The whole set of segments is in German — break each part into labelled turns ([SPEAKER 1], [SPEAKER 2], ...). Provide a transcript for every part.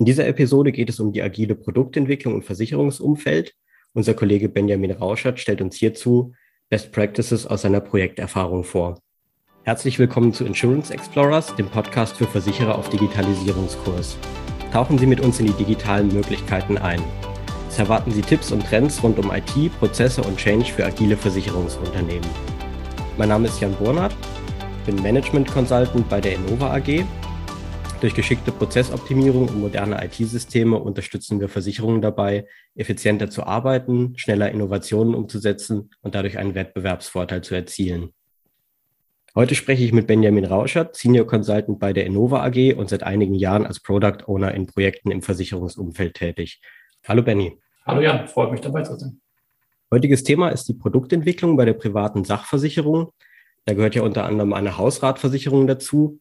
[SPEAKER 1] In dieser Episode geht es um die agile Produktentwicklung im Versicherungsumfeld. Unser Kollege Benjamin Rauschert stellt uns hierzu Best Practices aus seiner Projekterfahrung vor. Herzlich willkommen zu Insurance Explorers, dem Podcast für Versicherer auf Digitalisierungskurs. Tauchen Sie mit uns in die digitalen Möglichkeiten ein. Es erwarten Sie Tipps und Trends rund um IT, Prozesse und Change für agile Versicherungsunternehmen. Mein Name ist Jan Burnert, bin Management Consultant bei der Innova AG. Durch geschickte Prozessoptimierung und moderne IT-Systeme unterstützen wir Versicherungen dabei, effizienter zu arbeiten, schneller Innovationen umzusetzen und dadurch einen Wettbewerbsvorteil zu erzielen. Heute spreche ich mit Benjamin Rauschert, Senior Consultant bei der Innova AG und seit einigen Jahren als Product Owner in Projekten im Versicherungsumfeld tätig. Hallo Benny.
[SPEAKER 2] Hallo Jan, freut mich dabei zu sein.
[SPEAKER 1] Heutiges Thema ist die Produktentwicklung bei der privaten Sachversicherung. Da gehört ja unter anderem eine Hausratversicherung dazu.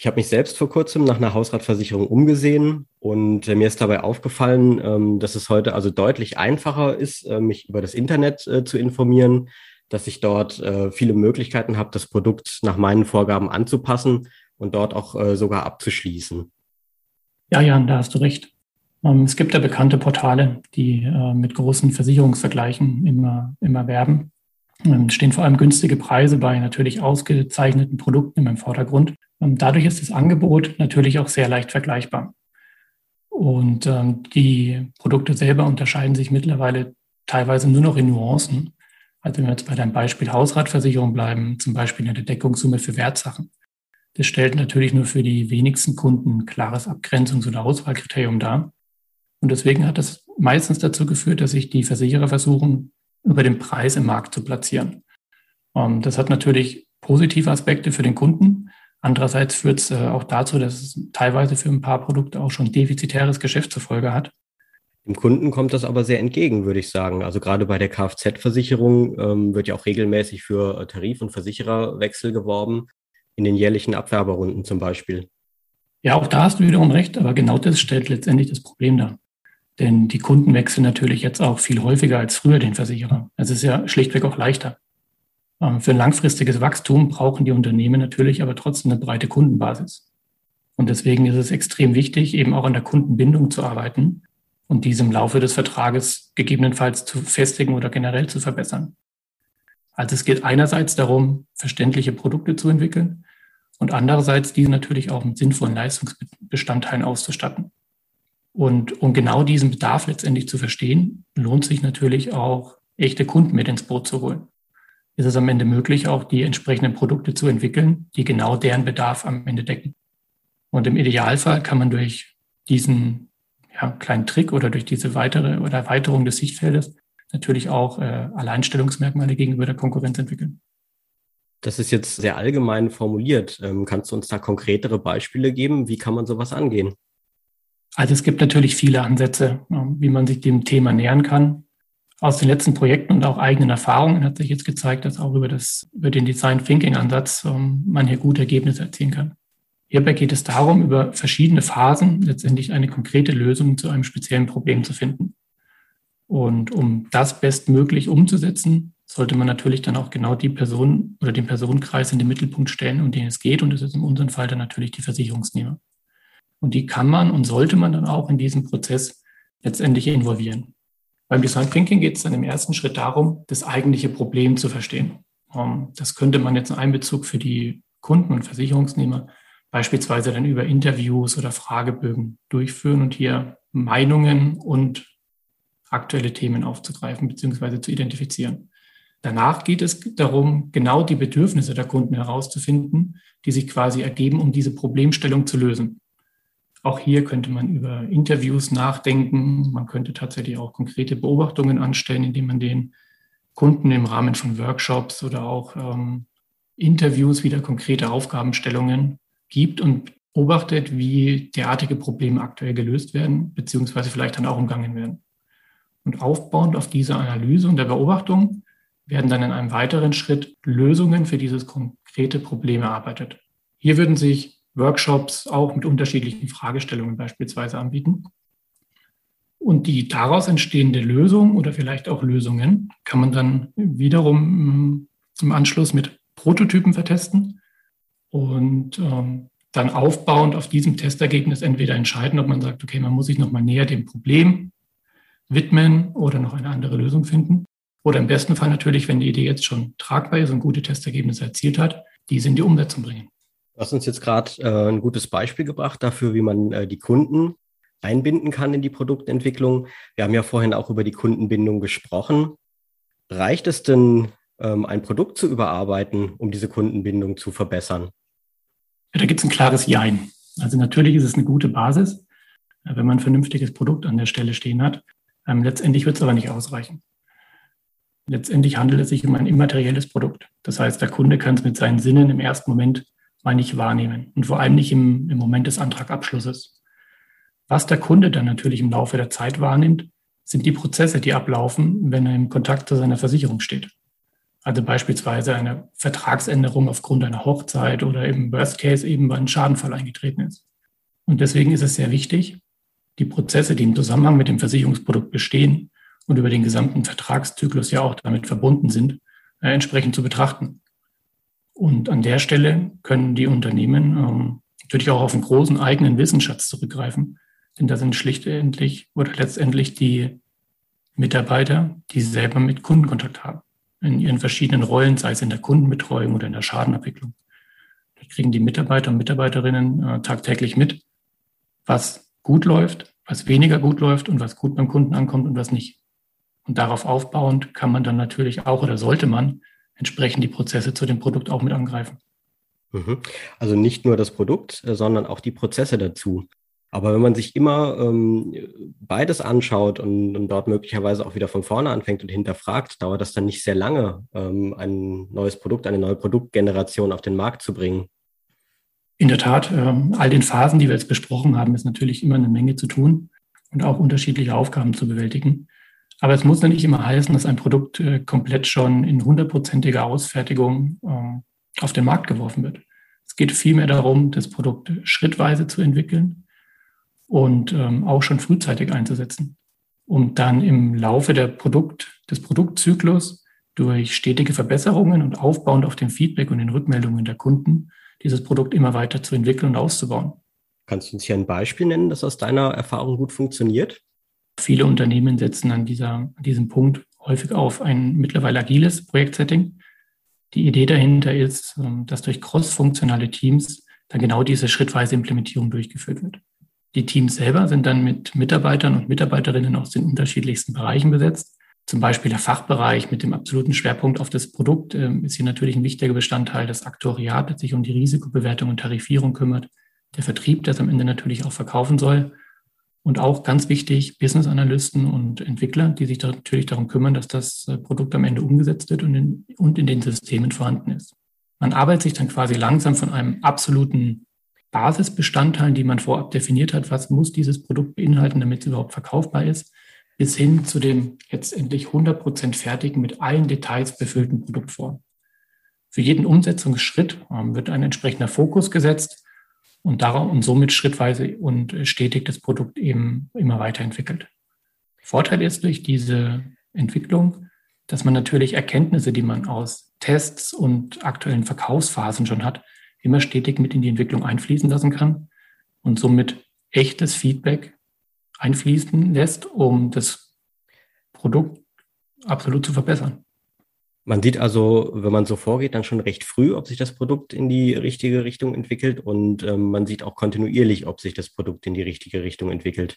[SPEAKER 1] Ich habe mich selbst vor kurzem nach einer Hausratversicherung umgesehen und äh, mir ist dabei aufgefallen, ähm, dass es heute also deutlich einfacher ist, äh, mich über das Internet äh, zu informieren, dass ich dort viele Möglichkeiten habe, das Produkt nach meinen Vorgaben anzupassen und dort auch sogar abzuschließen.
[SPEAKER 2] Ja, Jan, da hast du recht. Ähm, es gibt ja bekannte Portale, die mit großen Versicherungsvergleichen immer, immer werben. Ähm, es stehen vor allem günstige Preise bei natürlich ausgezeichneten Produkten im Vordergrund. Ähm, dadurch ist das Angebot natürlich auch sehr leicht vergleichbar. Und die Produkte selber unterscheiden sich mittlerweile teilweise nur noch in Nuancen. Also wenn wir jetzt bei deinem Beispiel Hausratversicherung bleiben, zum Beispiel eine Deckungssumme für Wertsachen. Das stellt natürlich nur für die wenigsten Kunden ein klares Abgrenzungs- oder Auswahlkriterium dar. Und deswegen hat das meistens dazu geführt, dass sich die Versicherer versuchen, über den Preis im Markt zu platzieren. Ähm, das hat natürlich positive Aspekte für den Kunden. Andererseits führt es äh, auch dazu, dass es teilweise für ein paar Produkte auch schon defizitäres Geschäft zur Folge hat.
[SPEAKER 1] Dem Kunden kommt das aber sehr entgegen, würde ich sagen. Also gerade bei der Kfz-Versicherung ähm, wird ja auch regelmäßig für äh, Tarif- und Versichererwechsel geworben, in den jährlichen Abwerberrunden zum Beispiel.
[SPEAKER 2] Ja, auch da hast du wiederum recht, aber genau das stellt letztendlich das Problem dar. Denn die Kunden wechseln natürlich jetzt auch viel häufiger als früher den Versicherer. Es ist ja schlichtweg auch leichter. Ähm, für ein langfristiges Wachstum brauchen die Unternehmen natürlich aber trotzdem eine breite Kundenbasis. Und deswegen ist es extrem wichtig, eben auch an der Kundenbindung zu arbeiten und diese im Laufe des Vertrages gegebenenfalls zu festigen oder generell zu verbessern. Also es geht einerseits darum, verständliche Produkte zu entwickeln und andererseits diese natürlich auch mit sinnvollen Leistungsbestandteilen auszustatten. Und um genau diesen Bedarf letztendlich zu verstehen, lohnt sich natürlich auch echte Kunden mit ins Boot zu holen. Ist es am Ende möglich, auch die entsprechenden Produkte zu entwickeln, die genau deren Bedarf am Ende decken. Und im Idealfall kann man durch diesen ja, kleinen Trick oder durch diese weitere oder Erweiterung des Sichtfeldes natürlich auch äh, Alleinstellungsmerkmale gegenüber der Konkurrenz entwickeln.
[SPEAKER 1] Das ist jetzt sehr allgemein formuliert. Ähm, kannst du uns da konkretere Beispiele geben? Wie kann man sowas angehen?
[SPEAKER 2] Also es gibt natürlich viele Ansätze, wie man sich dem Thema nähern kann. Aus den letzten Projekten und auch eigenen Erfahrungen hat sich jetzt gezeigt, dass auch über, das, über den Design Thinking Ansatz ähm, man hier gute Ergebnisse erzielen kann. Hierbei geht es darum, über verschiedene Phasen letztendlich eine konkrete Lösung zu einem speziellen Problem zu finden. Und um das bestmöglich umzusetzen, sollte man natürlich dann auch genau die Person oder den Personenkreis in den Mittelpunkt stellen, um den es geht. Und das ist in unserem Fall dann natürlich die Versicherungsnehmer. Und die kann man und sollte man dann auch in diesen Prozess letztendlich involvieren. Beim Design Thinking geht es dann im ersten Schritt darum, das eigentliche Problem zu verstehen. Ähm, das könnte man jetzt in Einbezug für die Kunden und Versicherungsnehmer beispielsweise dann über Interviews oder Fragebögen durchführen und hier Meinungen und aktuelle Themen aufzugreifen bzw. zu identifizieren. Danach geht es darum, genau die Bedürfnisse der Kunden herauszufinden, die sich quasi ergeben, um diese Problemstellung zu lösen. Auch hier könnte man über Interviews nachdenken. Man könnte tatsächlich auch konkrete Beobachtungen anstellen, indem man den Kunden im Rahmen von Workshops oder auch ähm, Interviews wieder konkrete Aufgabenstellungen gibt und beobachtet, wie derartige Probleme aktuell gelöst werden, beziehungsweise vielleicht dann auch umgangen werden. Und aufbauend auf diese Analyse und der Beobachtung werden dann in einem weiteren Schritt Lösungen für dieses konkrete Problem erarbeitet. Hier würden sich Workshops auch mit unterschiedlichen Fragestellungen beispielsweise anbieten. Und die daraus entstehende Lösung oder vielleicht auch Lösungen kann man dann wiederum mm, im Anschluss mit Prototypen vertesten. Und ähm, dann aufbauend auf diesem Testergebnis entweder entscheiden, ob man sagt, okay, man muss sich nochmal näher dem Problem widmen oder noch eine andere Lösung finden. Oder im besten Fall natürlich, wenn die Idee jetzt schon tragbar ist und gute Testergebnisse erzielt hat, diese in die Umsetzung bringen.
[SPEAKER 1] Du hast uns jetzt gerade äh, ein gutes Beispiel gebracht dafür, wie man äh, die Kunden einbinden kann in die Produktentwicklung. Wir haben ja vorhin auch über die Kundenbindung gesprochen. Reicht es denn, ähm, ein Produkt zu überarbeiten, um diese Kundenbindung zu verbessern?
[SPEAKER 2] Ja, da gibt es ein klares Jein. Also natürlich ist es eine gute Basis, äh, wenn man ein vernünftiges Produkt an der Stelle stehen hat. Ähm, letztendlich wird es aber nicht ausreichen. Letztendlich handelt es sich um ein immaterielles Produkt. Das heißt, der Kunde kann es mit seinen Sinnen im ersten Moment mal nicht wahrnehmen und vor allem nicht im, im Moment des Antragabschlusses. Was der Kunde dann natürlich im Laufe der Zeit wahrnimmt, sind die Prozesse, die ablaufen, wenn er im Kontakt zu seiner Versicherung steht. Also beispielsweise eine Vertragsänderung aufgrund einer Hochzeit oder im Worst Case eben, weil ein Schadenfall eingetreten ist. Und deswegen ist es sehr wichtig, die Prozesse, die im Zusammenhang mit dem Versicherungsprodukt bestehen und über den gesamten Vertragszyklus ja auch damit verbunden sind, äh, entsprechend zu betrachten. Und an der Stelle können die Unternehmen ähm, natürlich auch auf einen großen eigenen Wissensschatz zurückgreifen. Denn da sind schlichtendlich oder letztendlich die Mitarbeiter, die selber mit Kundenkontakt haben. In ihren verschiedenen Rollen, sei es in der Kundenbetreuung oder in der Schadenabwicklung. Da kriegen die Mitarbeiter und Mitarbeiterinnen äh, tagtäglich mit, was gut läuft, was weniger gut läuft und was gut beim Kunden ankommt und was nicht. Und darauf aufbauend kann man dann natürlich auch oder sollte man entsprechend die Prozesse zu dem Produkt auch mit angreifen.
[SPEAKER 1] Mhm. Also nicht nur das Produkt, äh, sondern auch die Prozesse dazu. Aber wenn man sich immer ähm, beides anschaut und, und, dort möglicherweise auch wieder von vorne anfängt und hinterfragt, dauert das dann nicht sehr lange, ähm, ein neues Produkt, eine neue Produktgeneration auf den Markt zu bringen.
[SPEAKER 2] In der Tat, ähm, all den Phasen, die wir jetzt besprochen haben, ist natürlich immer eine Menge zu tun und auch unterschiedliche Aufgaben zu bewältigen. Aber es muss ja nicht immer heißen, dass ein Produkt äh, komplett schon in hundertprozentiger Ausfertigung äh, auf den Markt geworfen wird. Es geht vielmehr darum, das Produkt schrittweise zu entwickeln und ähm, auch schon frühzeitig einzusetzen, um dann im Laufe der Produkt, des Produktzyklus durch stetige Verbesserungen und aufbauend auf dem Feedback und den Rückmeldungen der Kunden dieses Produkt immer weiter zu entwickeln und auszubauen.
[SPEAKER 1] Kannst du uns hier ein Beispiel nennen, das aus deiner Erfahrung gut funktioniert?
[SPEAKER 2] Viele Unternehmen setzen an, dieser, an diesem Punkt häufig auf ein mittlerweile agiles Projektsetting. Die Idee dahinter ist, ähm, dass durch cross-funktionale Teams dann genau diese schrittweise Implementierung durchgeführt wird. Die Teams selber sind dann mit Mitarbeitern und Mitarbeiterinnen aus den unterschiedlichsten Bereichen besetzt. Zum Beispiel der Fachbereich mit dem absoluten Schwerpunkt auf das Produkt ähm, ist hier natürlich ein wichtiger Bestandteil. Das Aktoriat, das sich um die Risikobewertung und Tarifierung kümmert. Der Vertrieb, der es am Ende natürlich auch verkaufen soll. Und auch ganz wichtig, Business-Analysten und Entwickler, die sich da natürlich darum kümmern, dass das äh, Produkt am Ende umgesetzt wird und in, und in den Systemen vorhanden ist. Man arbeitet sich dann quasi langsam von einem absoluten Basisbestandteil, die man vorab definiert hat, was muss dieses Produkt beinhalten, damit es überhaupt verkaufbar ist, bis hin zu dem letztendlich 100% fertigen, mit allen Details befüllten Produktform. Für jeden Umsetzungsschritt ähm, wird ein entsprechender Fokus gesetzt und darum und somit schrittweise und stetig das Produkt eben immer weiterentwickelt. Vorteil ist durch diese Entwicklung, dass man natürlich Erkenntnisse, die man aus Tests und aktuellen Verkaufsphasen schon hat, immer stetig mit in die Entwicklung einfließen lassen kann und somit echtes Feedback einfließen lässt, um das Produkt absolut zu verbessern.
[SPEAKER 1] Man sieht also, wenn man so vorgeht, dann schon recht früh, ob sich das Produkt in die richtige Richtung entwickelt und ähm, man sieht auch kontinuierlich, ob sich das Produkt in die richtige Richtung entwickelt.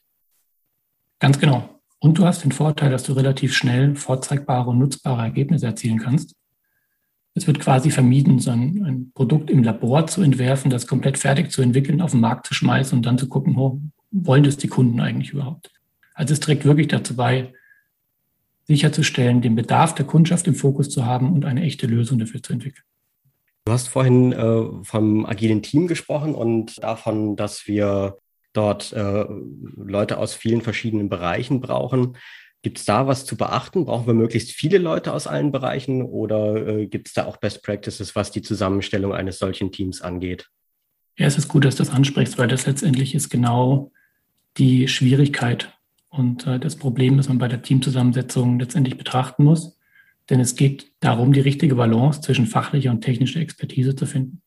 [SPEAKER 2] Ganz genau. Und du hast den Vorteil, dass du relativ schnell vorzeigbare und nutzbare Ergebnisse erzielen kannst. Es wird quasi vermieden, so ein, ein, Produkt im Labor zu entwerfen, das komplett fertig zu entwickeln, auf den Markt zu schmeißen und dann zu gucken, wo wollen das die Kunden eigentlich überhaupt. Also es trägt wirklich dazu bei, sicherzustellen, den Bedarf der Kundschaft im Fokus zu haben und eine echte Lösung dafür zu entwickeln.
[SPEAKER 1] Du hast vorhin äh, vom agilen Team gesprochen und davon, dass wir dort äh, Leute aus vielen verschiedenen Bereichen brauchen. Gibt es da was zu beachten? Brauchen wir möglichst viele Leute aus allen Bereichen oder äh, gibt es da auch Best Practices, was die Zusammenstellung eines solchen Teams angeht?
[SPEAKER 2] Ja, es ist gut, dass du das ansprichst, weil das letztendlich ist genau die Schwierigkeit und äh, das Problem, das man bei der Teamzusammensetzung letztendlich betrachten muss. Denn es geht darum, die richtige Balance zwischen fachlicher und technischer Expertise zu finden.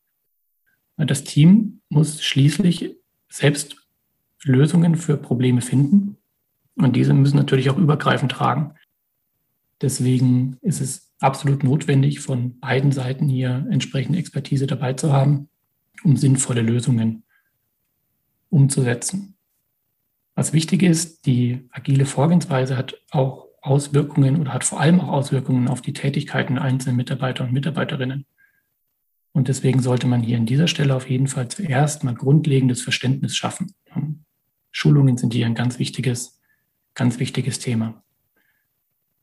[SPEAKER 2] Das Team muss schließlich selbst Lösungen für Probleme finden und diese müssen natürlich auch übergreifend tragen. Deswegen ist es absolut notwendig, von beiden Seiten hier entsprechende Expertise dabei zu haben, um sinnvolle Lösungen umzusetzen. Was wichtig ist, die agile Vorgehensweise hat auch Auswirkungen oder hat vor allem auch Auswirkungen auf die Tätigkeiten einzelner Mitarbeiter und Mitarbeiterinnen. Und deswegen sollte man hier an dieser Stelle auf jeden Fall zuerst mal grundlegendes Verständnis schaffen. Schulungen sind hier ein ganz wichtiges, ganz wichtiges Thema.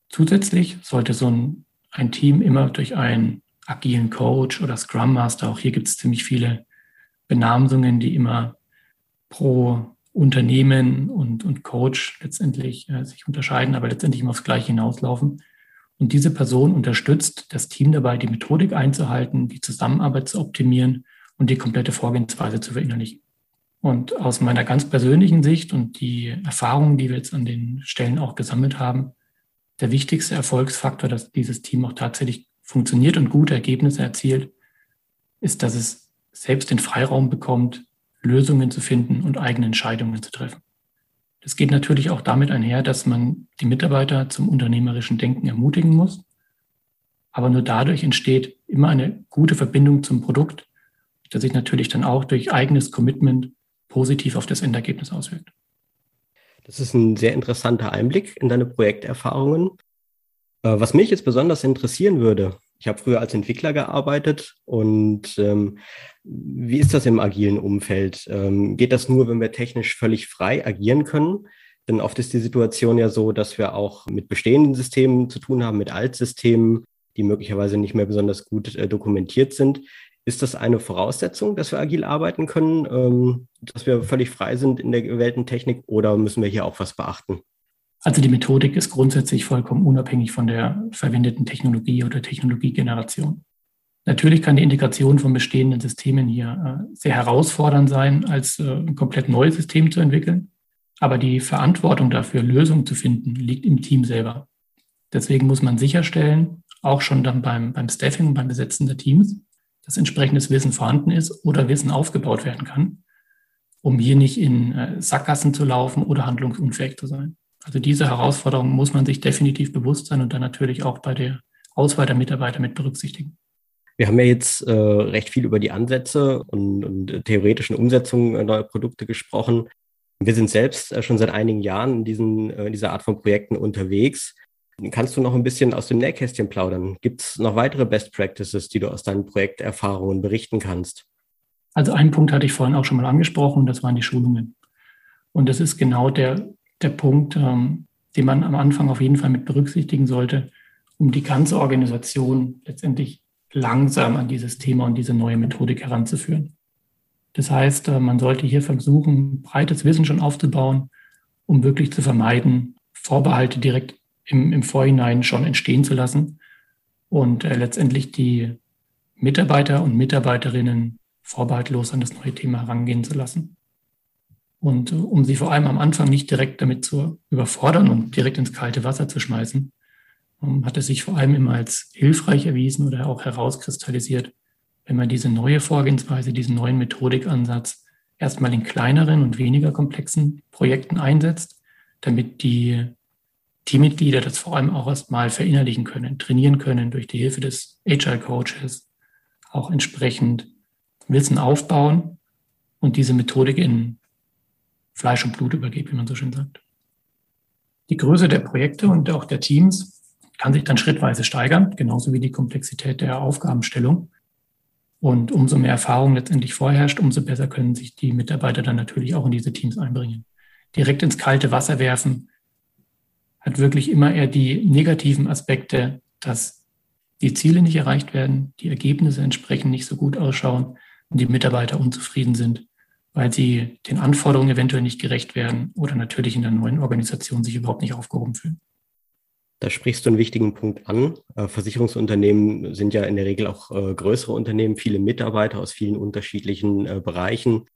[SPEAKER 2] Zusätzlich sollte so ein, ein Team immer durch einen agilen Coach oder Scrum Master, auch hier gibt es ziemlich viele Benamsungen, die immer pro Unternehmen und, und Coach letztendlich äh, sich unterscheiden, aber letztendlich immer aufs Gleiche hinauslaufen. Und diese Person unterstützt das Team dabei, die Methodik einzuhalten, die Zusammenarbeit zu optimieren und die komplette Vorgehensweise zu verinnerlichen. Und aus meiner ganz persönlichen Sicht und die Erfahrungen, die wir jetzt an den Stellen auch gesammelt haben, der wichtigste Erfolgsfaktor, dass dieses Team auch tatsächlich funktioniert und gute Ergebnisse erzielt, ist, dass es selbst den Freiraum bekommt, Lösungen zu finden und eigene Entscheidungen zu treffen. Das geht natürlich auch damit einher, dass man die Mitarbeiter zum unternehmerischen Denken ermutigen muss. Aber nur dadurch entsteht immer eine gute Verbindung zum Produkt, das sich natürlich dann auch durch eigenes Commitment positiv auf das Endergebnis auswirkt.
[SPEAKER 1] Das ist ein sehr interessanter Einblick in deine Projekterfahrungen. Äh, was mich jetzt besonders interessieren würde, ich habe früher als Entwickler gearbeitet und ähm, wie ist das im agilen Umfeld? Ähm, geht das nur, wenn wir technisch völlig frei agieren können? Denn oft ist die Situation ja so, dass wir auch mit bestehenden Systemen zu tun haben, mit Altsystemen, die möglicherweise nicht mehr besonders gut äh, dokumentiert sind. Ist das eine Voraussetzung, dass wir agil arbeiten können, ähm, dass wir völlig frei sind in der gewählten Technik oder müssen wir hier auch was beachten?
[SPEAKER 2] Also die Methodik ist grundsätzlich vollkommen unabhängig von der verwendeten Technologie oder Technologiegeneration. Natürlich kann die Integration von bestehenden Systemen hier äh, sehr herausfordernd sein, als äh, ein komplett neues System zu entwickeln. Aber die Verantwortung dafür, Lösungen zu finden, liegt im Team selber. Deswegen muss man sicherstellen, auch schon dann beim, beim Staffing, beim Besetzen der Teams, dass entsprechendes Wissen vorhanden ist oder Wissen aufgebaut werden kann, um hier nicht in äh, Sackgassen zu laufen oder handlungsunfähig zu sein. Also diese Herausforderung muss man sich definitiv bewusst sein und dann natürlich auch bei der Auswahl der Mitarbeiter mit berücksichtigen.
[SPEAKER 1] Wir haben ja jetzt äh, recht viel über die Ansätze und, und theoretischen Umsetzungen neuer Produkte gesprochen. Wir sind selbst äh, schon seit einigen Jahren in, diesen, äh, in dieser Art von Projekten unterwegs. Kannst du noch ein bisschen aus dem Nähkästchen plaudern? Gibt es noch weitere Best Practices, die du aus deinen Projekterfahrungen berichten kannst?
[SPEAKER 2] Also einen Punkt hatte ich vorhin auch schon mal angesprochen, das waren die Schulungen. Und das ist genau der der Punkt, ähm, den man am Anfang auf jeden Fall mit berücksichtigen sollte, um die ganze Organisation letztendlich langsam an dieses Thema und diese neue Methodik heranzuführen. Das heißt, äh, man sollte hier versuchen, breites Wissen schon aufzubauen, um wirklich zu vermeiden, Vorbehalte direkt im, im Vorhinein schon entstehen zu lassen und äh, letztendlich die Mitarbeiter und Mitarbeiterinnen vorbehaltlos an das neue Thema herangehen zu lassen. Und äh, um sie vor allem am Anfang nicht direkt damit zu überfordern und direkt ins kalte Wasser zu schmeißen, ähm, hat es sich vor allem immer als hilfreich erwiesen oder auch herauskristallisiert, wenn man diese neue Vorgehensweise, diesen neuen Methodikansatz erstmal in kleineren und weniger komplexen Projekten einsetzt, damit die Teammitglieder das vor allem auch erstmal verinnerlichen können, trainieren können durch die Hilfe des Agile Coaches, auch entsprechend Wissen aufbauen und diese Methodik in Fleisch und Blut übergeht, wie man so schön sagt. Die Größe der Projekte und auch der Teams kann sich dann schrittweise steigern, genauso wie die Komplexität der Aufgabenstellung. Und umso mehr Erfahrung letztendlich vorherrscht, umso besser können sich die Mitarbeiter dann natürlich auch in diese Teams einbringen. Direkt ins kalte Wasser werfen hat wirklich immer eher die negativen Aspekte, dass die Ziele nicht erreicht werden, die Ergebnisse entsprechend nicht so gut ausschauen und die Mitarbeiter unzufrieden sind weil sie den Anforderungen eventuell nicht gerecht werden oder natürlich in der neuen Organisation sich überhaupt nicht aufgehoben fühlen.
[SPEAKER 1] Da sprichst du einen wichtigen Punkt an. Äh, Versicherungsunternehmen sind ja in der Regel auch äh, größere Unternehmen, viele Mitarbeiter aus vielen unterschiedlichen äh, Bereichen.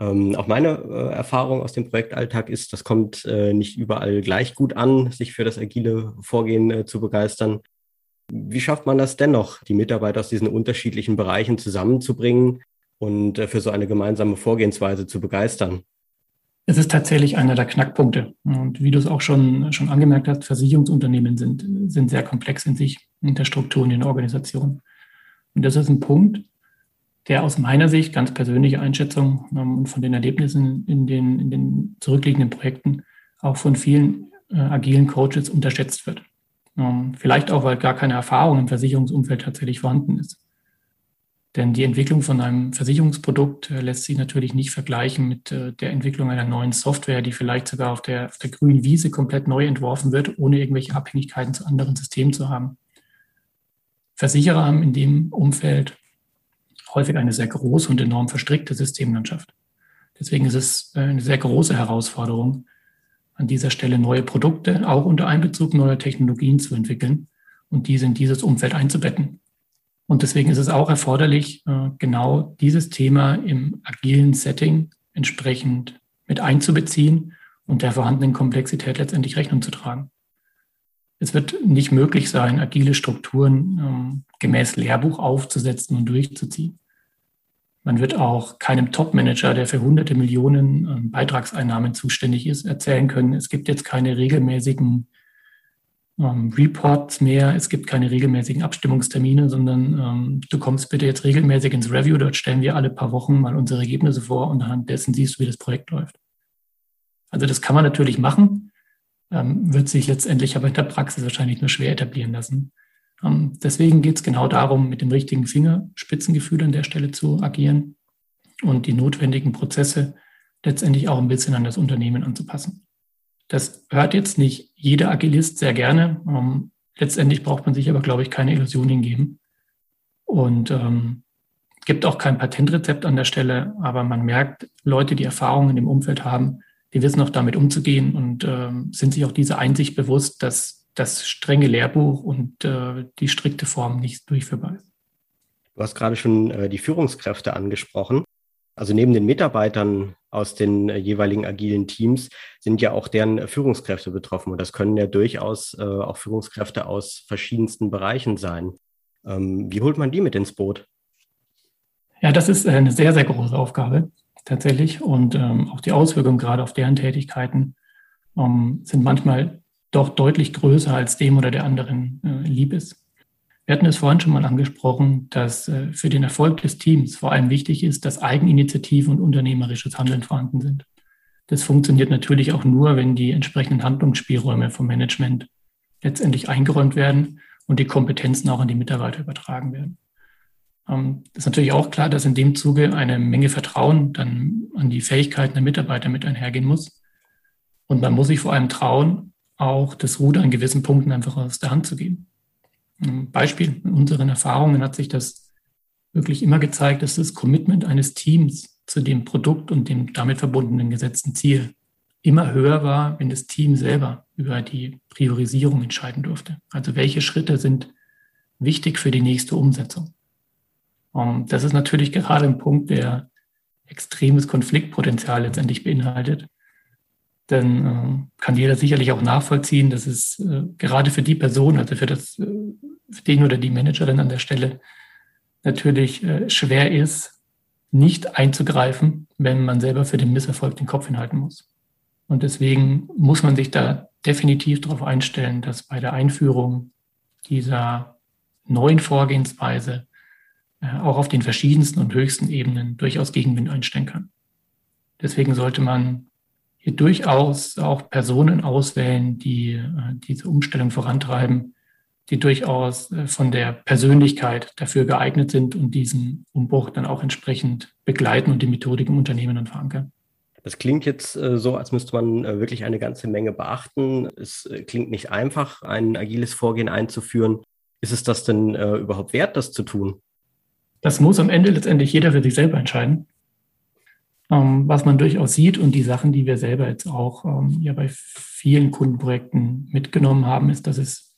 [SPEAKER 1] Ähm, auch meine Erfahrung aus dem Projektalltag ist, das kommt nicht überall gleich gut an, sich für das agile Vorgehen zu begeistern. Wie schafft man das dennoch, die Mitarbeiter aus diesen unterschiedlichen Bereichen zusammenzubringen und äh, für so eine gemeinsame Vorgehensweise zu begeistern?
[SPEAKER 2] Es ist tatsächlich einer der Knackpunkte. Und wie du es auch schon, schon angemerkt hast, Versicherungsunternehmen sind, sind sehr komplex in sich, in der Struktur und in der Organisation. Und das ist ein Punkt, der aus meiner Sicht, ganz persönliche Einschätzung ähm, und von den Erlebnissen in den, in den zurückliegenden Projekten auch von vielen äh, agilen Coaches unterschätzt wird. Ähm, vielleicht auch, weil gar keine Erfahrung im Versicherungsumfeld tatsächlich vorhanden ist. Denn die Entwicklung von einem Versicherungsprodukt äh, lässt sich natürlich nicht vergleichen mit äh, der Entwicklung einer neuen Software, die vielleicht sogar auf der, auf der grünen Wiese komplett neu entworfen wird, ohne irgendwelche Abhängigkeiten zu anderen Systemen zu haben. Versicherer haben in dem Umfeld häufig eine sehr große und enorm verstrickte Systemlandschaft. Deswegen ist es äh, eine sehr große Herausforderung, an dieser Stelle neue Produkte auch unter Einbezug neuer Technologien zu entwickeln und diese in dieses Umfeld einzubetten. Und deswegen ist es auch erforderlich, äh, genau dieses Thema im agilen Setting entsprechend mit einzubeziehen und der vorhandenen Komplexität letztendlich Rechnung zu tragen. Es wird nicht möglich sein, agile Strukturen ähm, gemäß Lehrbuch aufzusetzen und durchzuziehen. Man wird auch keinem Top-Manager, der für hunderte Millionen ähm, Beitragseinnahmen zuständig ist, erzählen können, es gibt jetzt keine regelmäßigen ähm, Reports mehr, es gibt keine regelmäßigen Abstimmungstermine, sondern ähm, du kommst bitte jetzt regelmäßig ins Review, dort stellen wir alle paar Wochen mal unsere Ergebnisse vor und anhand dessen siehst du, wie das Projekt läuft. Also das kann man natürlich machen, ähm, wird sich letztendlich aber in der Praxis wahrscheinlich nur schwer etablieren lassen. Ähm, deswegen geht es genau darum, mit dem richtigen Fingerspitzengefühl an der Stelle zu agieren und die notwendigen Prozesse letztendlich auch ein bisschen an das Unternehmen anzupassen. Das hört jetzt nicht jeder Agilist sehr gerne. Ähm, letztendlich braucht man sich aber, glaube ich, keine Illusionen geben. Und ähm, gibt auch kein Patentrezept an der Stelle, aber man merkt, Leute, die Erfahrungen in dem Umfeld haben, die wissen auch damit umzugehen und ähm, sind sich auch diese Einsicht bewusst, dass das strenge Lehrbuch und äh, die strikte Form nicht durchführbar ist.
[SPEAKER 1] Du hast gerade schon äh, die Führungskräfte angesprochen. Also neben den Mitarbeitern aus den äh, jeweiligen agilen Teams sind ja auch deren Führungskräfte betroffen. Und das können ja durchaus äh, auch Führungskräfte aus verschiedensten Bereichen sein. Ähm, wie holt man die mit ins Boot?
[SPEAKER 2] Ja, das ist eine sehr, sehr große Aufgabe tatsächlich. Und ähm, auch die Auswirkungen gerade auf deren Tätigkeiten ähm, sind manchmal doch deutlich größer, als dem oder der anderen äh, lieb ist. Wir hatten es vorhin schon mal angesprochen, dass äh, für den Erfolg des Teams vor allem wichtig ist, dass Eigeninitiative und unternehmerisches Handeln vorhanden sind. Das funktioniert natürlich auch nur, wenn die entsprechenden Handlungsspielräume vom Management letztendlich eingeräumt werden und die Kompetenzen auch an die Mitarbeiter übertragen werden. Ähm, ist natürlich auch klar, dass in dem Zuge eine Menge Vertrauen dann an die Fähigkeiten der Mitarbeiter mit einhergehen muss. Und man muss sich vor allem trauen, auch das Ruder an gewissen Punkten einfach aus der Hand zu geben. Beispiel, in unseren Erfahrungen hat sich das wirklich immer gezeigt, dass das Commitment eines Teams zu dem Produkt und dem damit verbundenen gesetzten Ziel immer höher war, wenn das Team selber über die Priorisierung entscheiden durfte. Also welche Schritte sind wichtig für die nächste Umsetzung. Das ist natürlich gerade ein Punkt, der extremes Konfliktpotenzial letztendlich beinhaltet. Denn äh, kann jeder sicherlich auch nachvollziehen, dass es äh, gerade für die Person, also für das äh, für den oder die Managerin an der Stelle natürlich äh, schwer ist, nicht einzugreifen, wenn man selber für den Misserfolg den Kopf hinhalten muss. Und deswegen muss man sich da definitiv darauf einstellen, dass bei der Einführung dieser neuen Vorgehensweise äh, auch auf den verschiedensten und höchsten Ebenen durchaus Gegenwind einstellen kann. Deswegen sollte man hier durchaus auch Personen auswählen, die äh, diese Umstellung vorantreiben, die durchaus äh, von der Persönlichkeit dafür geeignet sind und diesen Umbruch dann auch entsprechend begleiten und die Methodik im Unternehmen dann verankern.
[SPEAKER 1] Das klingt jetzt äh, so, als müsste man äh, wirklich eine ganze Menge beachten. Es klingt nicht einfach, ein agiles Vorgehen einzuführen. Ist es das denn überhaupt wert, das zu tun?
[SPEAKER 2] Das muss am Ende letztendlich jeder für sich selber entscheiden. Ähm, was man durchaus sieht und die Sachen, die wir selber jetzt auch ähm, ja bei vielen Kundenprojekten mitgenommen haben, ist, dass es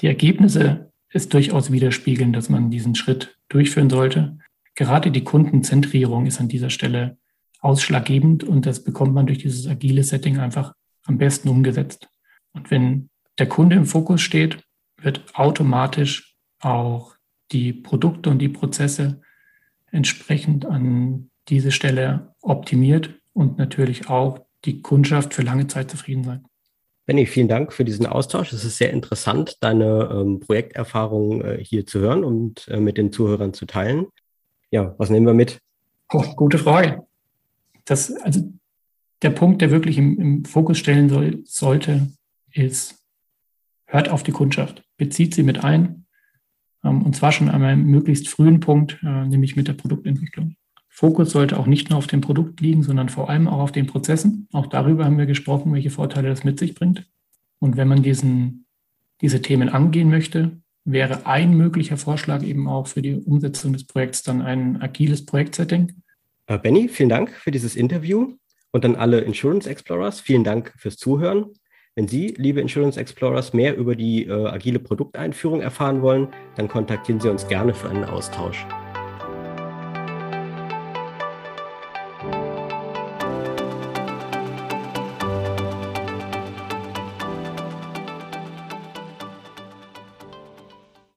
[SPEAKER 2] die Ergebnisse es durchaus widerspiegeln, dass man diesen Schritt durchführen sollte. Gerade die Kundenzentrierung ist an dieser Stelle ausschlaggebend und das bekommt man durch dieses agile Setting einfach am besten umgesetzt. Und wenn der Kunde im Fokus steht, wird automatisch auch die Produkte und die Prozesse entsprechend an diese Stelle optimiert und natürlich auch die Kundschaft für lange Zeit zufrieden sein.
[SPEAKER 1] Benny, vielen Dank für diesen Austausch. Es ist sehr interessant, deine ähm, Projekterfahrung äh, hier zu hören und äh, mit den Zuhörern zu teilen. Ja, was nehmen wir mit?
[SPEAKER 2] Oh, gute Frage. Das, also der Punkt, der wirklich im, im Fokus stellen soll, sollte, ist, hört auf die Kundschaft, bezieht sie mit ein, ähm, und zwar schon an einem möglichst frühen Punkt, äh, nämlich mit der Produktentwicklung. Fokus sollte auch nicht nur auf dem Produkt liegen, sondern vor allem auch auf den Prozessen. Auch darüber haben wir gesprochen, welche Vorteile das mit sich bringt. Und wenn man diesen, diese Themen angehen möchte, wäre ein möglicher Vorschlag eben auch für die Umsetzung des Projekts dann ein agiles Projektsetting.
[SPEAKER 1] Äh, Benny, vielen Dank für dieses Interview und an alle Insurance Explorers, vielen Dank fürs Zuhören. Wenn Sie, liebe Insurance Explorers, mehr über die äh, agile Produkteinführung erfahren wollen, dann kontaktieren Sie uns gerne für einen Austausch.